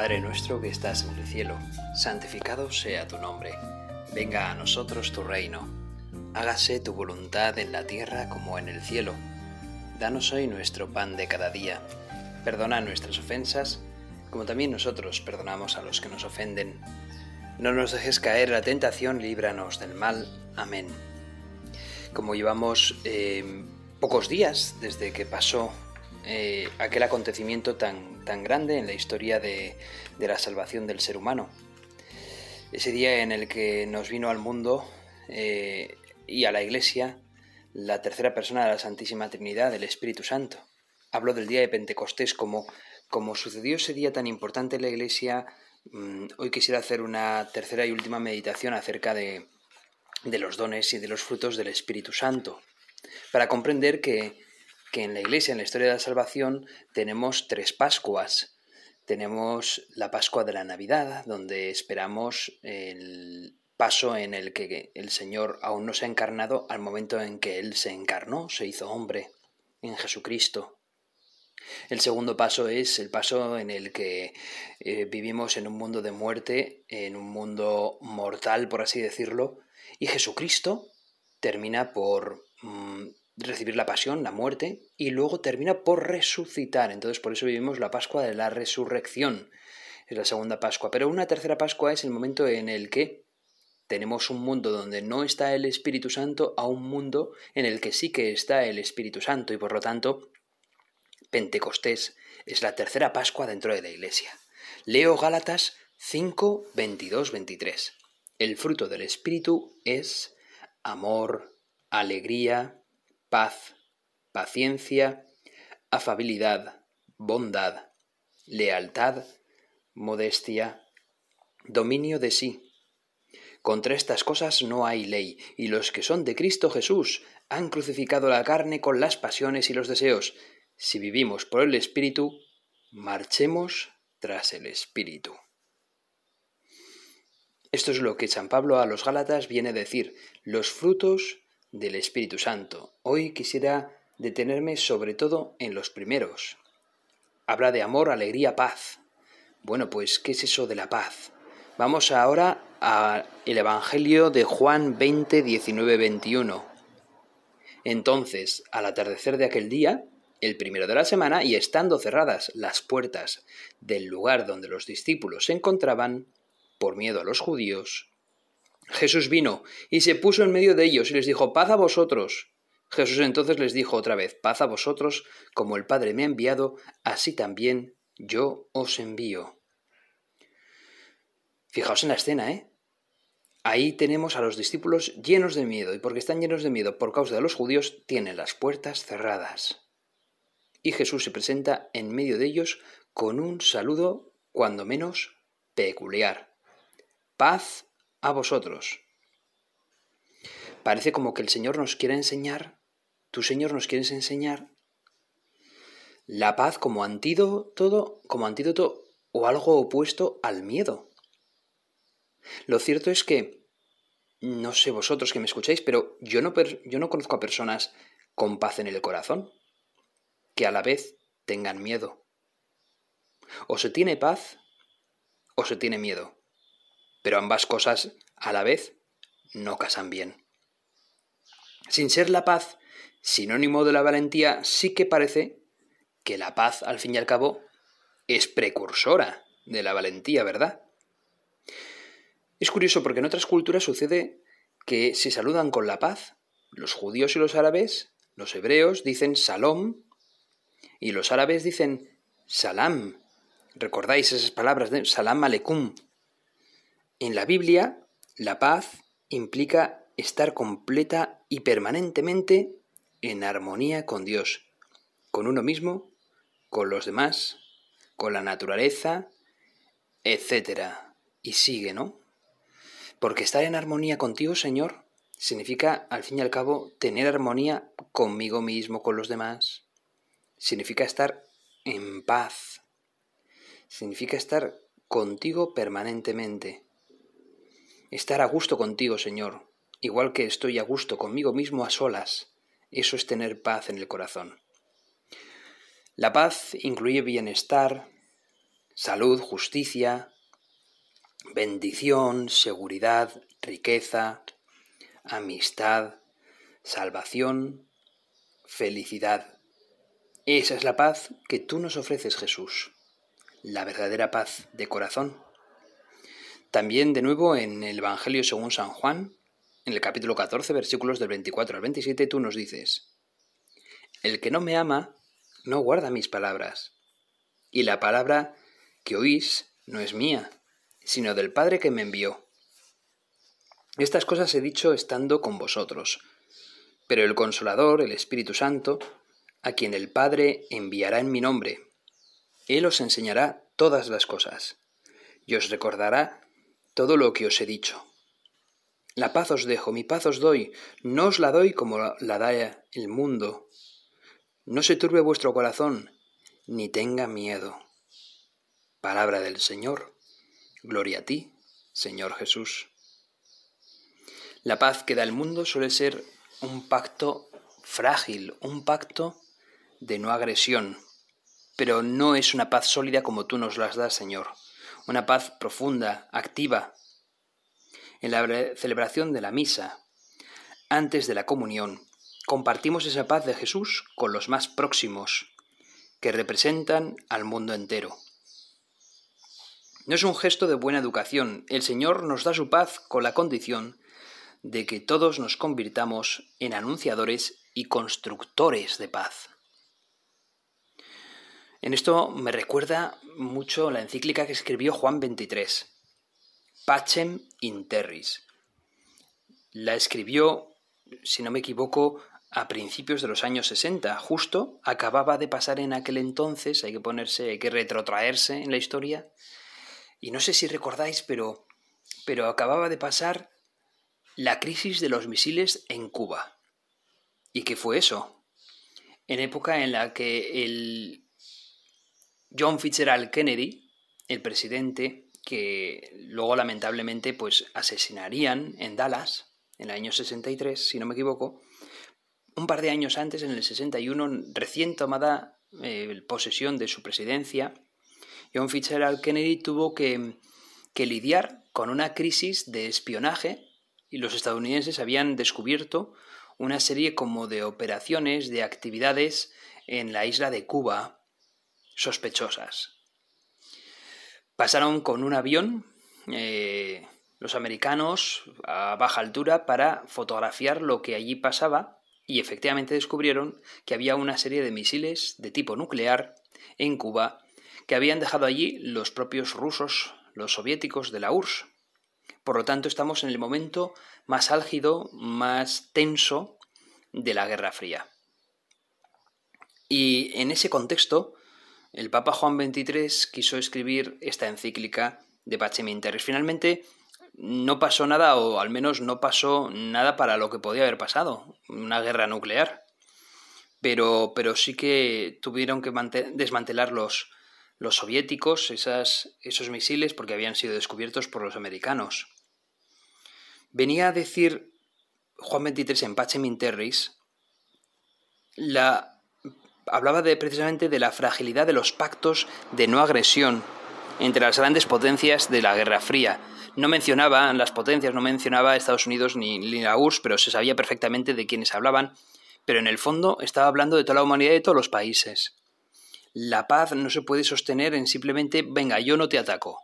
Padre nuestro que estás en el cielo, santificado sea tu nombre. Venga a nosotros tu reino. Hágase tu voluntad en la tierra como en el cielo. Danos hoy nuestro pan de cada día. Perdona nuestras ofensas, como también nosotros perdonamos a los que nos ofenden. No nos dejes caer la tentación, líbranos del mal. Amén. Como llevamos eh, pocos días desde que pasó eh, aquel acontecimiento tan, tan grande en la historia de, la salvación del ser humano. Ese día en el que nos vino al mundo eh, y a la iglesia la tercera persona de la Santísima Trinidad, el Espíritu Santo. Hablo del día de Pentecostés como, como sucedió ese día tan importante en la iglesia. Mm, hoy quisiera hacer una tercera y última meditación acerca de, de los dones y de los frutos del Espíritu Santo, para comprender que, que en la Iglesia, en la historia de la salvación, tenemos tres Pascuas. Tenemos la Pascua de la Navidad, donde esperamos el paso en el que el Señor aún no se ha encarnado al momento en que Él se encarnó, se hizo hombre en Jesucristo. El segundo paso es el paso en el que eh, vivimos en un mundo de muerte, en un mundo mortal, por así decirlo, y Jesucristo termina por mm, recibir la pasión, la muerte, y luego termina por resucitar. Entonces por eso vivimos la Pascua de la Resurrección. Es la segunda Pascua. Pero una tercera Pascua es el momento en el que tenemos un mundo donde no está el Espíritu Santo a un mundo en el que sí que está el Espíritu Santo y por lo tanto Pentecostés es la tercera Pascua dentro de la Iglesia. Leo Gálatas 5, 22, 23. El fruto del Espíritu es amor, alegría, paz, paciencia, afabilidad, bondad, lealtad, modestia, dominio de sí. Contra estas cosas no hay ley, y los que son de Cristo Jesús han crucificado la carne con las pasiones y los deseos. Si vivimos por el Espíritu, marchemos tras el Espíritu. Esto es lo que San Pablo a los Gálatas viene a decir, los frutos del Espíritu Santo. Hoy quisiera detenerme sobre todo en los primeros. Habla de amor, alegría, paz. Bueno, pues, ¿qué es eso de la paz? Vamos ahora al Evangelio de Juan 20, 19, 21. Entonces, al atardecer de aquel día, el primero de la semana, y estando cerradas las puertas del lugar donde los discípulos se encontraban, por miedo a los judíos, Jesús vino y se puso en medio de ellos y les dijo, paz a vosotros. Jesús entonces les dijo otra vez, paz a vosotros, como el Padre me ha enviado, así también yo os envío. Fijaos en la escena, ¿eh? Ahí tenemos a los discípulos llenos de miedo, y porque están llenos de miedo por causa de los judíos, tienen las puertas cerradas. Y Jesús se presenta en medio de ellos con un saludo, cuando menos, peculiar. Paz a vosotros. Parece como que el Señor nos quiere enseñar, tu Señor nos quieres enseñar la paz como antídoto, como antídoto o algo opuesto al miedo. Lo cierto es que, no sé vosotros que me escucháis, pero yo no, yo no conozco a personas con paz en el corazón, que a la vez tengan miedo. O se tiene paz o se tiene miedo pero ambas cosas a la vez no casan bien. Sin ser la paz sinónimo de la valentía, sí que parece que la paz, al fin y al cabo, es precursora de la valentía, ¿verdad? Es curioso porque en otras culturas sucede que se saludan con la paz. Los judíos y los árabes, los hebreos dicen salom y los árabes dicen salam. ¿Recordáis esas palabras de salam aleikum? En la Biblia, la paz implica estar completa y permanentemente en armonía con Dios, con uno mismo, con los demás, con la naturaleza, etc. Y sigue, ¿no? Porque estar en armonía contigo, Señor, significa, al fin y al cabo, tener armonía conmigo mismo, con los demás. Significa estar en paz. Significa estar contigo permanentemente. Estar a gusto contigo, Señor, igual que estoy a gusto conmigo mismo a solas. Eso es tener paz en el corazón. La paz incluye bienestar, salud, justicia, bendición, seguridad, riqueza, amistad, salvación, felicidad. Esa es la paz que tú nos ofreces, Jesús, la verdadera paz de corazón. También de nuevo en el Evangelio según San Juan, en el capítulo 14, versículos del 24 al 27, tú nos dices, El que no me ama, no guarda mis palabras, y la palabra que oís no es mía, sino del Padre que me envió. Estas cosas he dicho estando con vosotros, pero el Consolador, el Espíritu Santo, a quien el Padre enviará en mi nombre, Él os enseñará todas las cosas, y os recordará todo lo que os he dicho. La paz os dejo, mi paz os doy, no os la doy como la da el mundo. No se turbe vuestro corazón, ni tenga miedo. Palabra del Señor. Gloria a ti, Señor Jesús. La paz que da el mundo suele ser un pacto frágil, un pacto de no agresión, pero no es una paz sólida como tú nos las das, Señor. Una paz profunda, activa. En la celebración de la misa, antes de la comunión, compartimos esa paz de Jesús con los más próximos, que representan al mundo entero. No es un gesto de buena educación. El Señor nos da su paz con la condición de que todos nos convirtamos en anunciadores y constructores de paz. En esto me recuerda mucho la encíclica que escribió Juan XXIII, Pacem in Terris. La escribió, si no me equivoco, a principios de los años 60. Justo acababa de pasar en aquel entonces, hay que ponerse, hay que retrotraerse en la historia, y no sé si recordáis, pero, pero acababa de pasar la crisis de los misiles en Cuba. ¿Y qué fue eso? En época en la que el John Fitzgerald Kennedy, el presidente que luego lamentablemente pues asesinarían en Dallas en el año 63, si no me equivoco, un par de años antes, en el 61, recién tomada eh, posesión de su presidencia, John Fitzgerald Kennedy tuvo que, lidiar con una crisis de espionaje y los estadounidenses habían descubierto una serie como de operaciones, de actividades en la isla de Cuba sospechosas. Pasaron con un avión eh, los americanos a baja altura para fotografiar lo que allí pasaba y efectivamente descubrieron que había una serie de misiles de tipo nuclear en Cuba que habían dejado allí los propios rusos, los soviéticos de la URSS. Por lo tanto, estamos en el momento más álgido, más tenso de la Guerra Fría. Y en ese contexto, el Papa Juan XXIII quiso escribir esta encíclica de Pacem Interes. Finalmente, no pasó nada, o al menos no pasó nada para lo que podía haber pasado, una guerra nuclear. Pero, pero sí que tuvieron que desmantelar los, los soviéticos esos misiles porque habían sido descubiertos por los americanos. Venía a decir Juan XXIII en Pacem in Terris, la, hablaba de, precisamente de la fragilidad de los pactos de no agresión entre las grandes potencias de la Guerra Fría. No mencionaba las potencias, no mencionaba Estados Unidos ni, ni la URSS, pero se sabía perfectamente de quiénes hablaban, pero en el fondo estaba hablando de toda la humanidad y de todos los países. La paz no se puede sostener en simplemente, venga, yo no te ataco.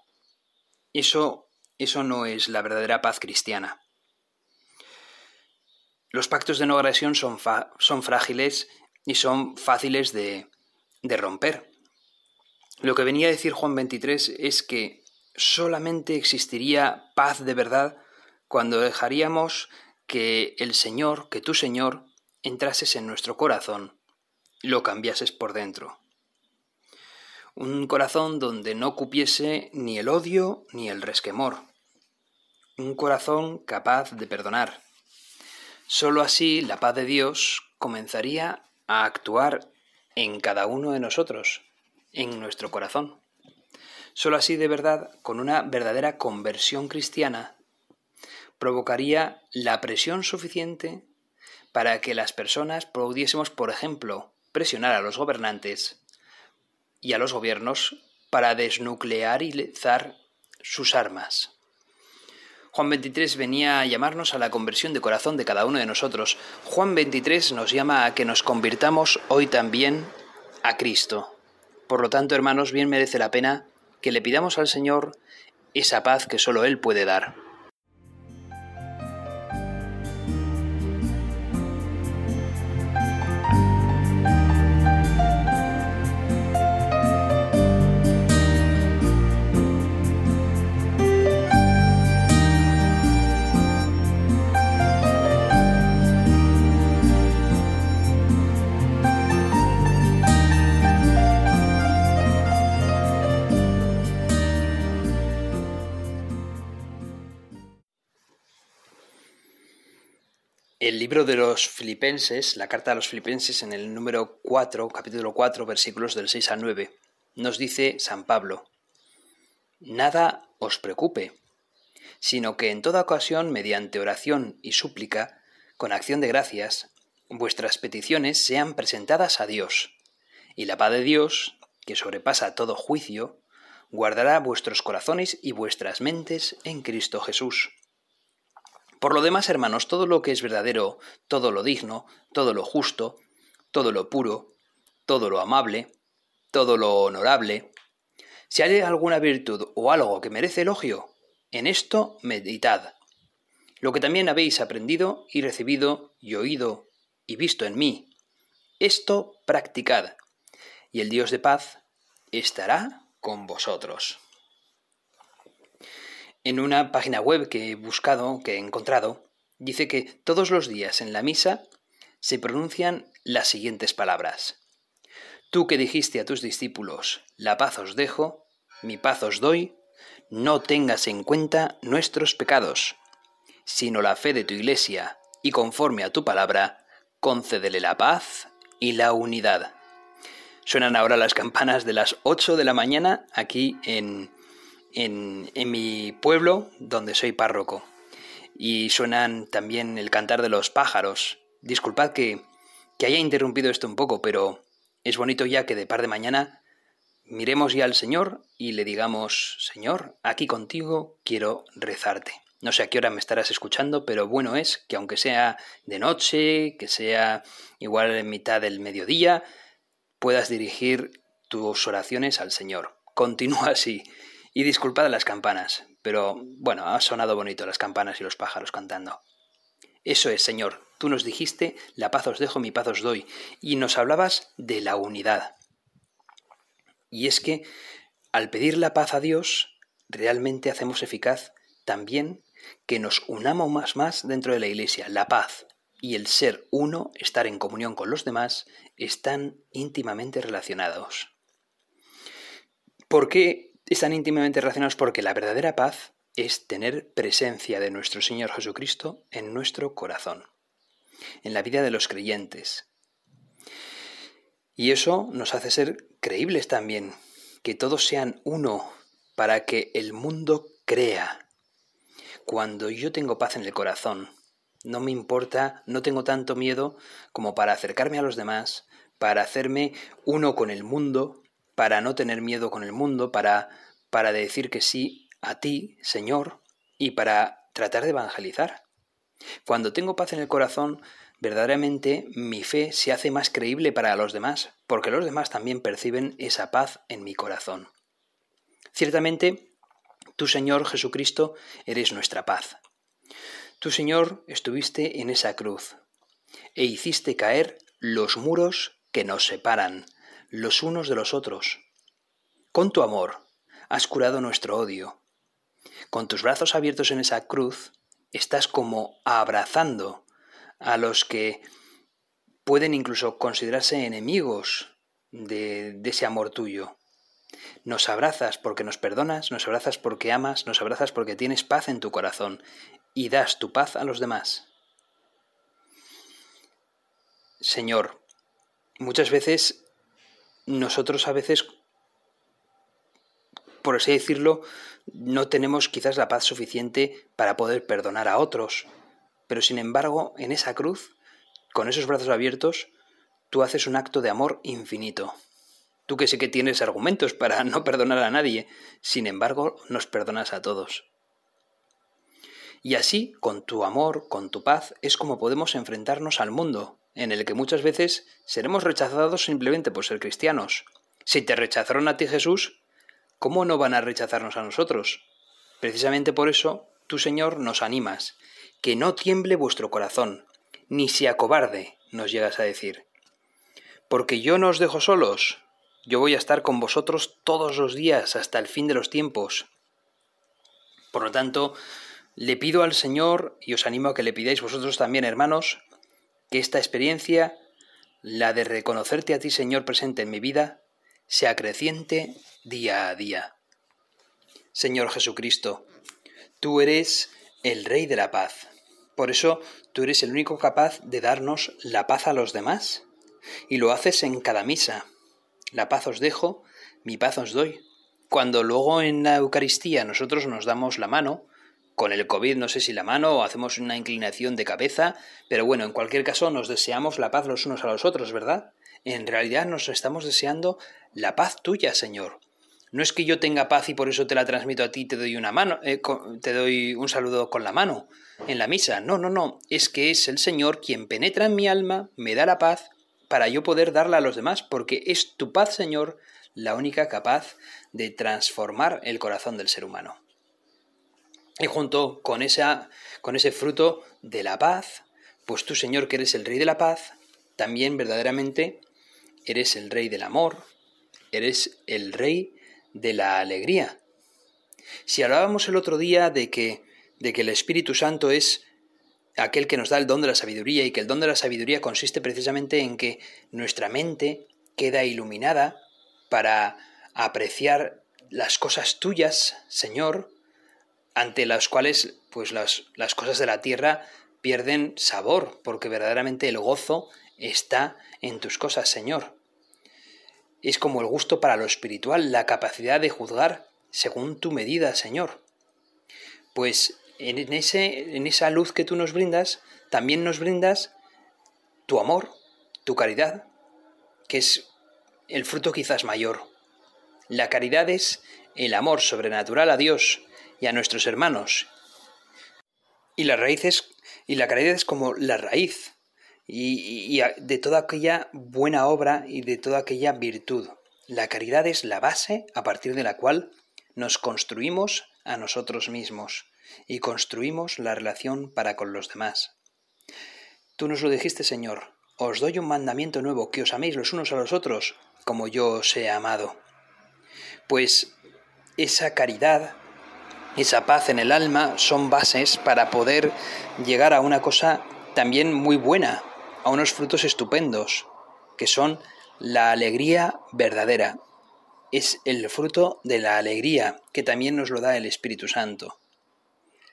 Eso, eso no es la verdadera paz cristiana. Los pactos de no agresión son, son frágiles y son fáciles de, de romper. Lo que venía a decir Juan 23 es que solamente existiría paz de verdad cuando dejaríamos que el Señor, que tu Señor, entrases en nuestro corazón lo cambiases por dentro un corazón donde no cupiese ni el odio ni el resquemor, un corazón capaz de perdonar. Sólo así la paz de Dios comenzaría a actuar en cada uno de nosotros, en nuestro corazón. Sólo así de verdad, con una verdadera conversión cristiana, provocaría la presión suficiente para que las personas pudiésemos, por ejemplo, presionar a los gobernantes y a los gobiernos para desnuclearizar sus armas. Juan 23 venía a llamarnos a la conversión de corazón de cada uno de nosotros. Juan 23 nos llama a que nos convirtamos hoy también a Cristo. Por lo tanto, hermanos, bien merece la pena que le pidamos al Señor esa paz que solo Él puede dar. El libro de los Filipenses, la carta a los Filipenses en el número 4, capítulo 4, versículos del 6 al 9, nos dice San Pablo, Nada os preocupe, sino que en toda ocasión, mediante oración y súplica, con acción de gracias, vuestras peticiones sean presentadas a Dios, y la paz de Dios, que sobrepasa todo juicio, guardará vuestros corazones y vuestras mentes en Cristo Jesús. Por lo demás, hermanos, todo lo que es verdadero, todo lo digno, todo lo justo, todo lo puro, todo lo amable, todo lo honorable, si hay alguna virtud o algo que merece elogio, en esto meditad. Lo que también habéis aprendido y recibido y oído y visto en mí, esto practicad, y el Dios de paz estará con vosotros. En una página web que he buscado, que he encontrado, dice que todos los días en la misa se pronuncian las siguientes palabras. Tú que dijiste a tus discípulos, la paz os dejo, mi paz os doy, no tengas en cuenta nuestros pecados, sino la fe de tu iglesia, y conforme a tu palabra, concédele la paz y la unidad. Suenan ahora las campanas de las 8 de la mañana aquí en, mi pueblo donde soy párroco. Y suenan también el cantar de los pájaros. Disculpad que, que haya interrumpido esto un poco, pero es bonito ya que de par de mañana miremos ya al Señor y le digamos, Señor, aquí contigo quiero rezarte. No sé a qué hora me estarás escuchando, pero bueno es que aunque sea de noche, que sea igual en mitad del mediodía, puedas dirigir tus oraciones al Señor. Continúa así y disculpad las campanas, pero bueno, ha sonado bonito las campanas y los pájaros cantando. Eso es, Señor, tú nos dijiste, la paz os dejo, mi paz os doy, y nos hablabas de la unidad. Y es que, al pedir la paz a Dios, realmente hacemos eficaz también que nos unamos más más dentro de la Iglesia. La paz y el ser uno, estar en comunión con los demás, están íntimamente relacionados. ¿Por qué están íntimamente relacionados porque la verdadera paz es tener presencia de nuestro Señor Jesucristo en nuestro corazón, en la vida de los creyentes. Y eso nos hace ser creíbles también, que todos sean uno para que el mundo crea. Cuando yo tengo paz en el corazón, no me importa, no tengo tanto miedo como para acercarme a los demás, para hacerme uno con el mundo, para no tener miedo con el mundo, para, para decir que sí a ti, Señor, y para tratar de evangelizar. Cuando tengo paz en el corazón, verdaderamente mi fe se hace más creíble para los demás, porque los demás también perciben esa paz en mi corazón. Ciertamente, tú, Señor Jesucristo, eres nuestra paz. Tú, Señor, estuviste en esa cruz e hiciste caer los muros que nos separan, los unos de los otros. Con tu amor has curado nuestro odio. Con tus brazos abiertos en esa cruz, estás como abrazando a los que pueden incluso considerarse enemigos de, ese amor tuyo. Nos abrazas porque nos perdonas, nos abrazas porque amas, nos abrazas porque tienes paz en tu corazón y das tu paz a los demás. Señor, muchas veces nosotros a veces, por así decirlo, no tenemos quizás la paz suficiente para poder perdonar a otros, pero sin embargo, en esa cruz, con esos brazos abiertos, tú haces un acto de amor infinito. Tú que sé que tienes argumentos para no perdonar a nadie, sin embargo nos perdonas a todos. Y así, con tu amor, con tu paz, es como podemos enfrentarnos al mundo, en el que muchas veces seremos rechazados simplemente por ser cristianos. Si te rechazaron a ti Jesús, ¿cómo no van a rechazarnos a nosotros? Precisamente por eso, tú Señor nos animas, que no tiemble vuestro corazón, ni se acobarde, nos llegas a decir. Porque yo no os dejo solos, yo voy a estar con vosotros todos los días hasta el fin de los tiempos. Por lo tanto, le pido al Señor, y os animo a que le pidáis vosotros también, hermanos, que esta experiencia, la de reconocerte a ti, Señor, presente en mi vida, sea creciente día a día. Señor Jesucristo, tú eres el Rey de la paz. Por eso tú eres el único capaz de darnos la paz a los demás. Y lo haces en cada misa, la paz os dejo, mi paz os doy. Cuando luego en la Eucaristía nosotros nos damos la mano, con el COVID no sé si la mano o hacemos una inclinación de cabeza, pero bueno, en cualquier caso nos deseamos la paz los unos a los otros, ¿verdad? En realidad nos estamos deseando la paz tuya, Señor. No es que yo tenga paz y por eso te la transmito a ti te doy una mano, eh, te doy un saludo con la mano en la misa. No, no, no. Es que es el Señor quien penetra en mi alma, me da la paz para yo poder darla a los demás, porque es tu paz, Señor, la única capaz de transformar el corazón del ser humano. Y junto con, esa, con ese fruto de la paz, pues tú, Señor, que eres el Rey de la paz, también verdaderamente eres el Rey del amor, eres el Rey de la alegría. Si hablábamos el otro día de que, de que el Espíritu Santo es aquel que nos da el don de la sabiduría y que el don de la sabiduría consiste precisamente en que nuestra mente queda iluminada para apreciar las cosas tuyas, Señor, ante las cuales pues las, las cosas de la tierra pierden sabor, porque verdaderamente el gozo está en tus cosas, Señor. Es como el gusto para lo espiritual, la capacidad de juzgar según tu medida, Señor. Pues en, ese, en esa luz que tú nos brindas, también nos brindas tu amor, tu caridad, que es el fruto quizás mayor. La caridad es el amor sobrenatural a Dios y a nuestros hermanos. Y la raíz es, y la caridad es como la raíz y, y de toda aquella buena obra y de toda aquella virtud. La caridad es la base a partir de la cual nos construimos a nosotros mismos y construimos la relación para con los demás. Tú nos lo dijiste, Señor, os doy un mandamiento nuevo, que os améis los unos a los otros, como yo os he amado. Pues esa caridad, esa paz en el alma son bases para poder llegar a una cosa también muy buena, a unos frutos estupendos, que son la alegría verdadera. Es el fruto de la alegría que también nos lo da el Espíritu Santo.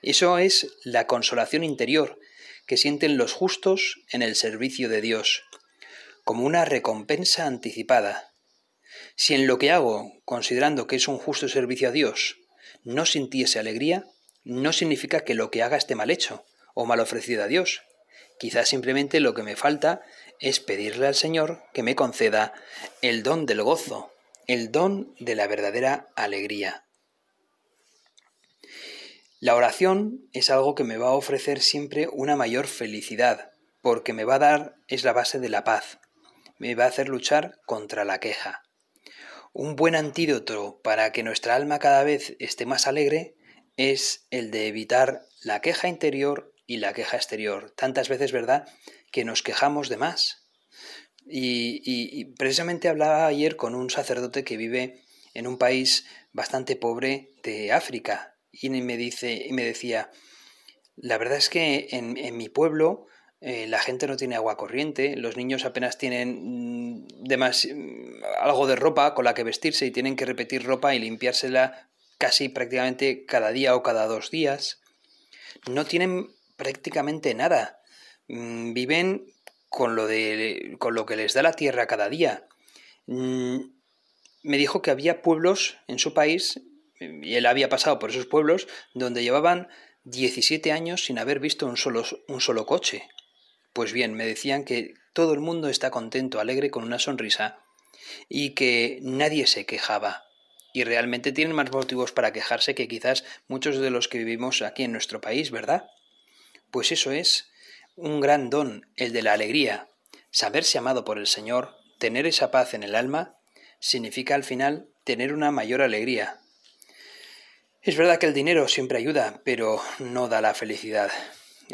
Eso es la consolación interior que sienten los justos en el servicio de Dios, como una recompensa anticipada. Si en lo que hago, considerando que es un justo servicio a Dios, no sintiese alegría, no significa que lo que haga esté mal hecho o mal ofrecido a Dios. Quizás simplemente lo que me falta es pedirle al Señor que me conceda el don del gozo, el don de la verdadera alegría. La oración es algo que me va a ofrecer siempre una mayor felicidad, porque me va a dar, es la base de la paz, me va a hacer luchar contra la queja. Un buen antídoto para que nuestra alma cada vez esté más alegre es el de evitar la queja interior y la queja exterior. Tantas veces, ¿verdad?, que nos quejamos de más. Y, precisamente hablaba ayer con un sacerdote que vive en un país bastante pobre de África, y me, dice, y me decía, la verdad es que en mi pueblo eh, la gente no tiene agua corriente, los niños apenas tienen mm, mm, algo de ropa con la que vestirse y tienen que repetir ropa y limpiársela casi prácticamente cada día o cada dos días. No tienen prácticamente nada. Mm, viven con lo, de, con lo que les da la tierra cada día. Me dijo que había pueblos en su país y él había pasado por esos pueblos donde llevaban 17 años sin haber visto un solo, un solo coche. Pues bien, me decían que todo el mundo está contento, alegre, con una sonrisa, y que nadie se quejaba. Y realmente tienen más motivos para quejarse que quizás muchos de los que vivimos aquí en nuestro país, ¿verdad? Pues eso es un gran don, el de la alegría. Saberse amado por el Señor, tener esa paz en el alma, significa al final tener una mayor alegría. Es verdad que el dinero siempre ayuda, pero no da la felicidad,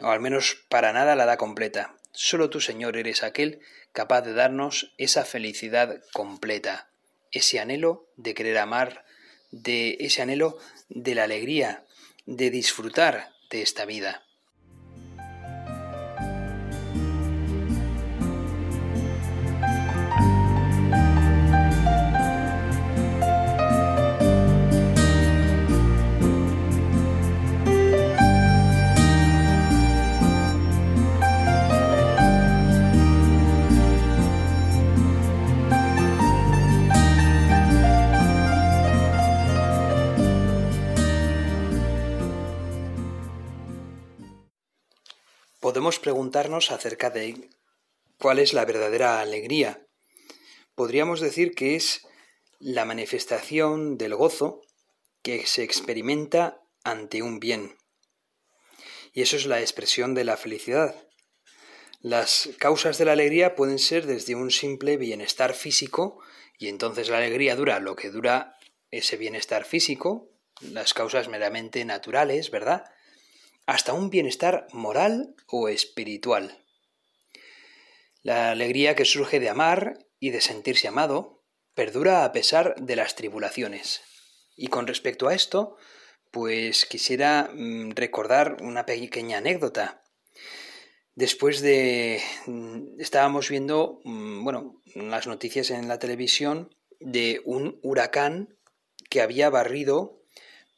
o al menos para nada la da completa. Solo tú, Señor, eres aquel capaz de darnos esa felicidad completa, ese anhelo de querer amar, de ese anhelo de la alegría, de disfrutar de esta vida. Podemos preguntarnos acerca de cuál es la verdadera alegría. Podríamos decir que es la manifestación del gozo que se experimenta ante un bien. Y eso es la expresión de la felicidad. Las causas de la alegría pueden ser desde un simple bienestar físico, y entonces la alegría dura lo que dura ese bienestar físico, las causas meramente naturales, ¿verdad? Hasta un bienestar moral o espiritual. La alegría que surge de amar y de sentirse amado perdura a pesar de las tribulaciones. Y con respecto a esto, pues quisiera mm, recordar una pequeña anécdota. Después de... Mm, estábamos viendo, mm, bueno, las noticias en la televisión de un huracán que había barrido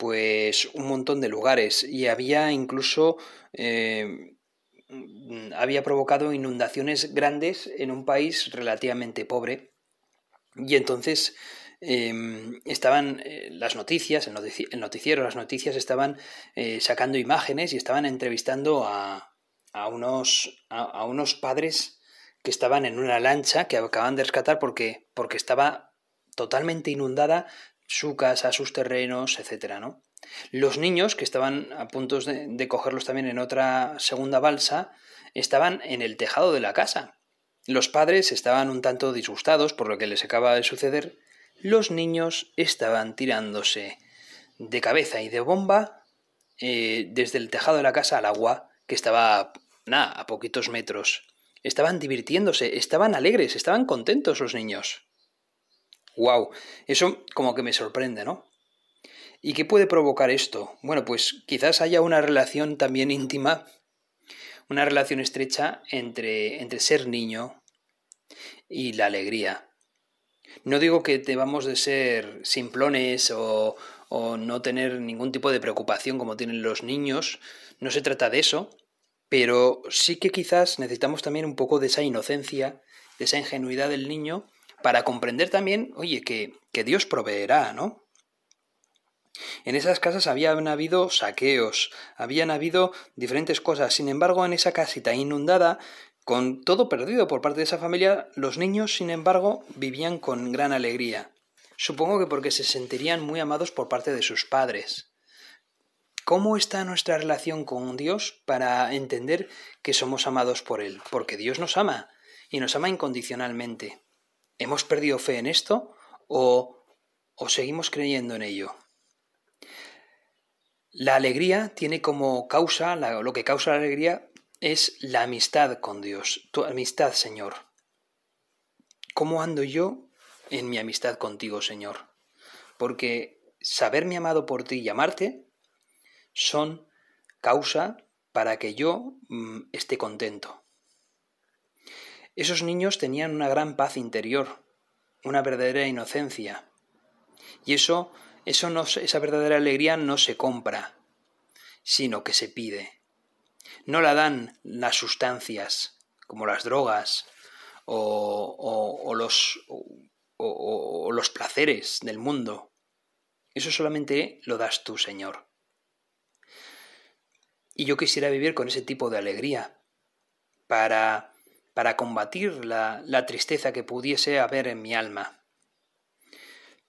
pues un montón de lugares. Y había incluso eh, había provocado inundaciones grandes en un país relativamente pobre. Y entonces em, estaban eh, las noticias, el, noticiero, las noticias estaban eh, sacando imágenes y estaban entrevistando a, a unos, a, unos padres que estaban en una lancha que acaban de rescatar porque, porque estaba totalmente inundada su casa, sus terrenos, etcétera, ¿no? Los niños, que estaban a punto de, cogerlos también en otra segunda balsa, estaban en el tejado de la casa. Los padres estaban un tanto disgustados por lo que les acaba de suceder. Los niños estaban tirándose de cabeza y de bomba eh, desde el tejado de la casa al agua, que estaba nada, a poquitos metros. Estaban divirtiéndose, estaban alegres, estaban contentos los niños. ¡Wow! Eso como que me sorprende, ¿no? ¿Y qué puede provocar esto? Bueno, pues quizás haya una relación también íntima, una relación estrecha entre, entre ser niño y la alegría. No digo que debamos de ser simplones o, o no tener ningún tipo de preocupación como tienen los niños, no se trata de eso, pero sí que quizás necesitamos también un poco de esa inocencia, de esa ingenuidad del niño para comprender también, oye, que, que Dios proveerá, ¿no? En esas casas habían habido saqueos, habían habido diferentes cosas. Sin embargo, en esa casita inundada, con todo perdido por parte de esa familia, los niños, sin embargo, vivían con gran alegría. Supongo que porque se sentirían muy amados por parte de sus padres. ¿Cómo está nuestra relación con Dios para entender que somos amados por Él? Porque Dios nos ama y nos ama incondicionalmente. ¿Hemos perdido fe en esto o, o seguimos creyendo en ello? La alegría tiene como causa, lo que causa la alegría es la amistad con Dios, tu amistad, Señor. ¿Cómo ando yo en mi amistad contigo, Señor? Porque saberme amado por ti y amarte son causa para que yo mm, esté contento. Esos niños tenían una gran paz interior, una verdadera inocencia. Y eso, eso no, esa verdadera alegría no se compra, sino que se pide. No la dan las sustancias, como las drogas o, los, o los placeres del mundo. Eso solamente lo das tú, Señor. Y yo quisiera vivir con ese tipo de alegría, para para combatir la, tristeza que pudiese haber en mi alma.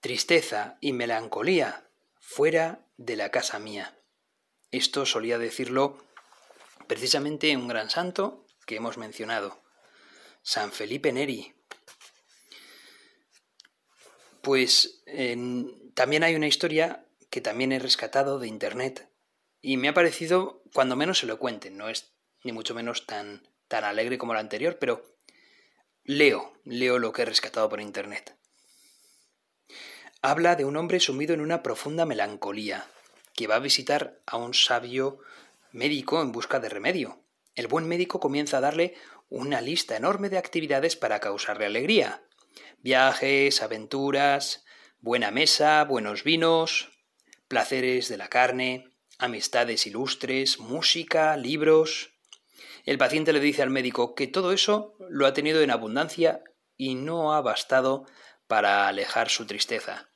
tristeza y melancolía fuera de la casa mía. Esto solía decirlo precisamente un gran santo que hemos mencionado, San Felipe Neri. Pues también hay una historia que también he rescatado de internet y me ha parecido cuando menos elocuente, no es ni mucho menos tan, tan alegre como la anterior, pero leo, leo lo que he rescatado por internet. Habla de un hombre sumido en una profunda melancolía, que va a visitar a un sabio médico en busca de remedio. El buen médico comienza a darle una lista enorme de actividades para causarle alegría. Viajes, aventuras, buena mesa, buenos vinos, placeres de la carne, amistades ilustres, música, libros. El paciente le dice al médico que todo eso lo ha tenido en abundancia y no ha bastado para alejar su tristeza.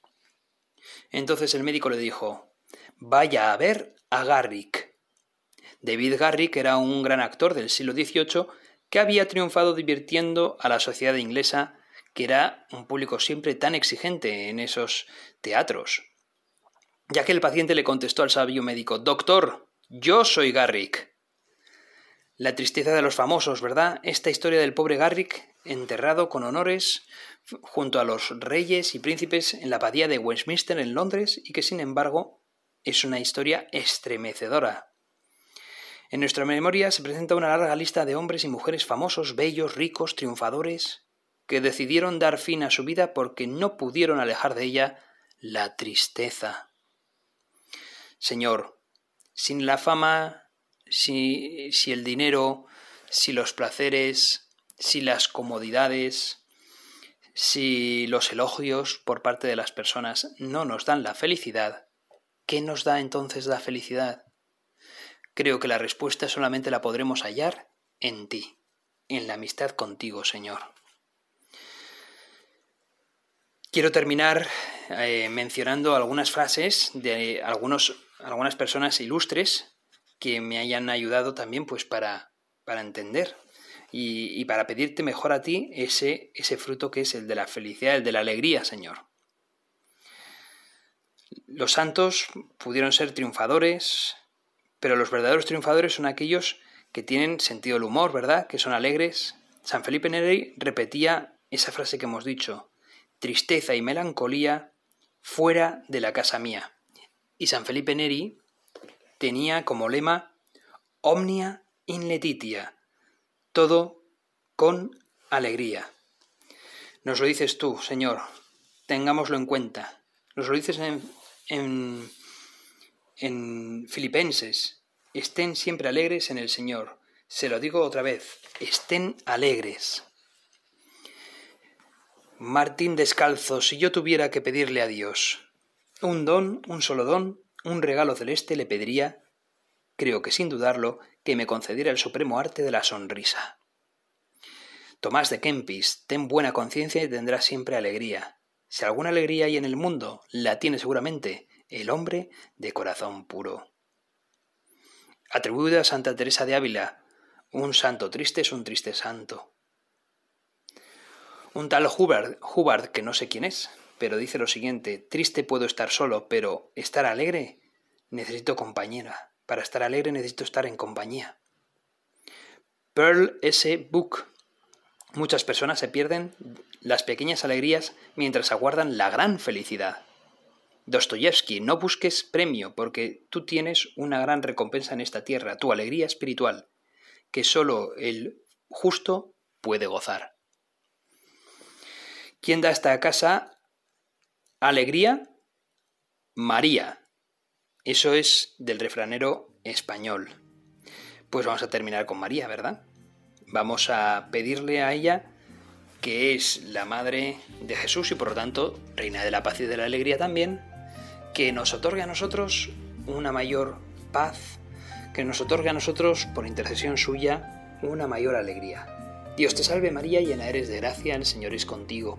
Entonces el médico le dijo, vaya a ver a Garrick. David Garrick era un gran actor del siglo XVIII que había triunfado divirtiendo a la sociedad inglesa, que era un público siempre tan exigente en esos teatros. Ya que el paciente le contestó al sabio médico, Doctor, yo soy Garrick. La tristeza de los famosos, ¿verdad? Esta historia del pobre Garrick, enterrado con honores junto a los reyes y príncipes en la abadía de Westminster en Londres y que sin embargo es una historia estremecedora. En nuestra memoria se presenta una larga lista de hombres y mujeres famosos, bellos, ricos, triunfadores, que decidieron dar fin a su vida porque no pudieron alejar de ella la tristeza. Señor, sin la fama, si, si el dinero, si los placeres, si las comodidades, si los elogios por parte de las personas no nos dan la felicidad, ¿qué nos da entonces la felicidad? Creo que la respuesta solamente la podremos hallar en ti, en la amistad contigo, Señor. Quiero terminar eh, mencionando algunas frases de algunos, algunas personas ilustres que me hayan ayudado también pues para, para entender y, y, para pedirte mejor a ti ese, ese fruto que es el de la felicidad, el de la alegría, Señor. Los santos pudieron ser triunfadores, pero los verdaderos triunfadores son aquellos que tienen sentido del humor, ¿verdad? Que son alegres. San Felipe Neri repetía esa frase que hemos dicho, tristeza y melancolía fuera de la casa mía. Y San Felipe Neri tenía como lema omnia in letitia, todo con alegría. Nos lo dices tú, Señor, tengámoslo en cuenta. Nos lo dices en, en en Filipenses, estén siempre alegres en el Señor. Se lo digo otra vez, estén alegres. Martín Descalzo, si yo tuviera que pedirle a Dios un don, un solo don, un regalo celeste, le pediría, creo que sin dudarlo, que me concediera el supremo arte de la sonrisa. Tomás de Kempis, ten buena conciencia y tendrás siempre alegría. Si alguna alegría hay en el mundo, la tiene seguramente el hombre de corazón puro. Atribuido a Santa Teresa de Ávila, un santo triste es un triste santo. Un tal Hubbard, que no sé quién es, pero dice lo siguiente, triste puedo estar solo, pero estar alegre necesito compañera. Para estar alegre necesito estar en compañía. Pearl S. Book. Muchas personas se pierden las pequeñas alegrías mientras aguardan la gran felicidad. Dostoyevsky, no busques premio porque tú tienes una gran recompensa en esta tierra, tu alegría espiritual, que solo el justo puede gozar. ¿Quién da esta casa alegría? María. Eso es del refranero español. Pues vamos a terminar con María, ¿verdad? Vamos a pedirle a ella, que es la madre de Jesús y por lo tanto reina de la paz y de la alegría también, que nos otorgue a nosotros una mayor paz, que nos otorgue a nosotros, por intercesión suya, una mayor alegría. Dios te salve María, llena eres de gracia, el Señor es contigo,